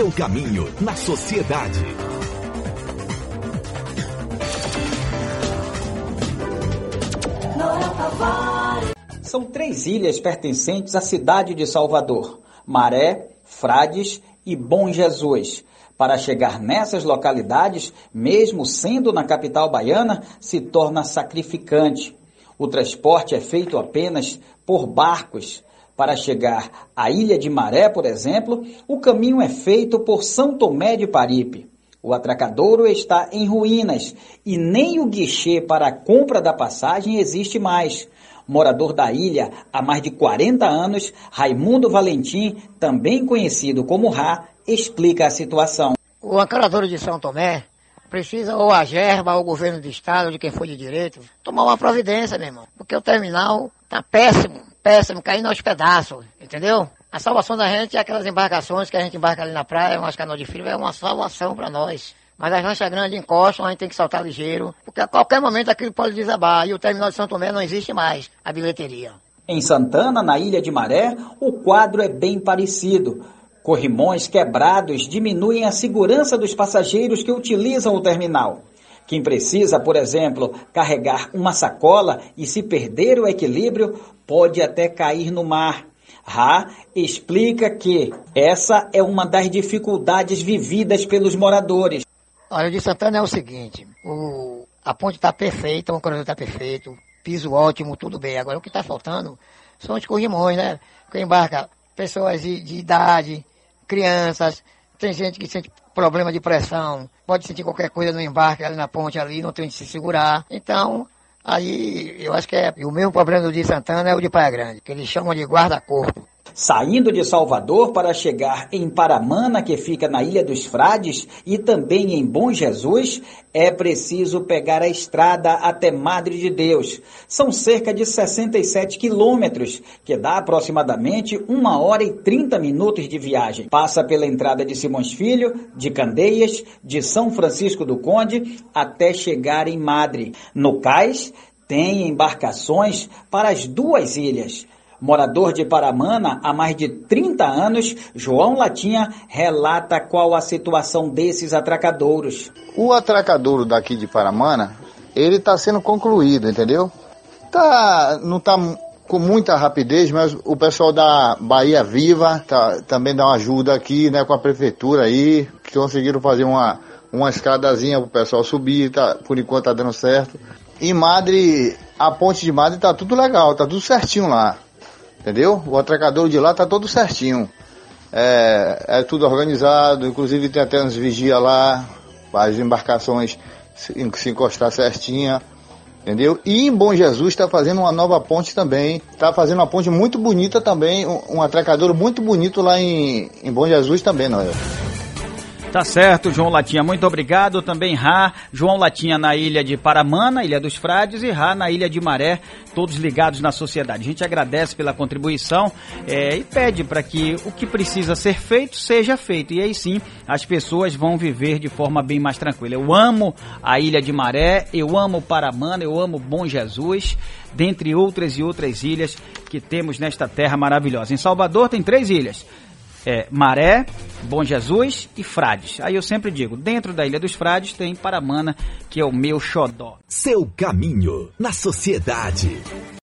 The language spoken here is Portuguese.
Seu caminho na sociedade. São três ilhas pertencentes à cidade de Salvador: Maré, Frades e Bom Jesus. Para chegar nessas localidades, mesmo sendo na capital baiana, se torna sacrificante. O transporte é feito apenas por barcos. Para chegar à Ilha de Maré, por exemplo, o caminho é feito por São Tomé de Paripe. O atracadouro está em ruínas e nem o guichê para a compra da passagem existe mais. Morador da ilha há mais de 40 anos, Raimundo Valentim, também conhecido como Rá, explica a situação. O ancaradouro de São Tomé precisa ou a gerba, ou o governo do estado, de quem for de direito, tomar uma providência, meu irmão. Porque o terminal tá péssimo, péssimo, caindo aos pedaços, entendeu? A salvação da gente é aquelas embarcações que a gente embarca ali na praia, umas canoas de frio, é uma salvação para nós. Mas as lanchas grandes encostam, a gente tem que saltar ligeiro, porque a qualquer momento aquilo pode desabar. E o terminal de São Tomé não existe mais, a bilheteria. Em Santana, na Ilha de Maré, o quadro é bem parecido. Corrimões quebrados diminuem a segurança dos passageiros que utilizam o terminal. Quem precisa, por exemplo, carregar uma sacola e se perder o equilíbrio, pode até cair no mar. Ra explica que essa é uma das dificuldades vividas pelos moradores. Olha, o de Santana é o seguinte, o, a ponte está perfeita, o corredor está perfeito, piso ótimo, tudo bem. Agora o que está faltando são os corrimões, né? Que embarca pessoas de, de idade, crianças, tem gente que sente problema de pressão, pode sentir qualquer coisa no embarque ali na ponte ali, não tem onde se segurar. Então, Aí eu acho que é o mesmo problema do de Santana é o de Praia Grande, que eles chamam de guarda-corpo. Saindo de Salvador para chegar em Paramana, que fica na Ilha dos Frades, e também em Bom Jesus, é preciso pegar a estrada até Madre de Deus. São cerca de 67 quilômetros, que dá aproximadamente uma hora e 30 minutos de viagem. Passa pela entrada de Simões Filho, de Candeias, de São Francisco do Conde, até chegar em Madre. No cais, tem embarcações para as duas ilhas. Morador de Paramana há mais de 30 anos, João Latinha relata qual a situação desses atracadouros. O atracadouro daqui de Paramana, ele está sendo concluído, entendeu? Tá, não está com muita rapidez, mas o pessoal da Bahia Viva tá, também dá uma ajuda aqui, né, com a prefeitura aí, que conseguiram fazer uma, uma escadazinha o pessoal subir, tá, por enquanto tá dando certo. E Madre, a ponte de Madre tá tudo legal, tá tudo certinho lá. Entendeu? O atracador de lá tá todo certinho. É, é tudo organizado, inclusive tem até uns vigia lá, as embarcações se, se encostar certinha. Entendeu? E em Bom Jesus está fazendo uma nova ponte também. Está fazendo uma ponte muito bonita também. Um, um atracador muito bonito lá em, em Bom Jesus também, Noel. Tá certo, João Latinha, muito obrigado. Também Rá, João Latinha na ilha de Paramana, Ilha dos Frades, e Rá na ilha de Maré, todos ligados na sociedade. A gente agradece pela contribuição é, e pede para que o que precisa ser feito seja feito. E aí sim as pessoas vão viver de forma bem mais tranquila. Eu amo a ilha de Maré, eu amo Paramana, eu amo Bom Jesus, dentre outras e outras ilhas que temos nesta terra maravilhosa. Em Salvador tem três ilhas é, Maré, Bom Jesus e Frades. Aí eu sempre digo, dentro da Ilha dos Frades tem Paramana, que é o meu xodó. Seu caminho na sociedade.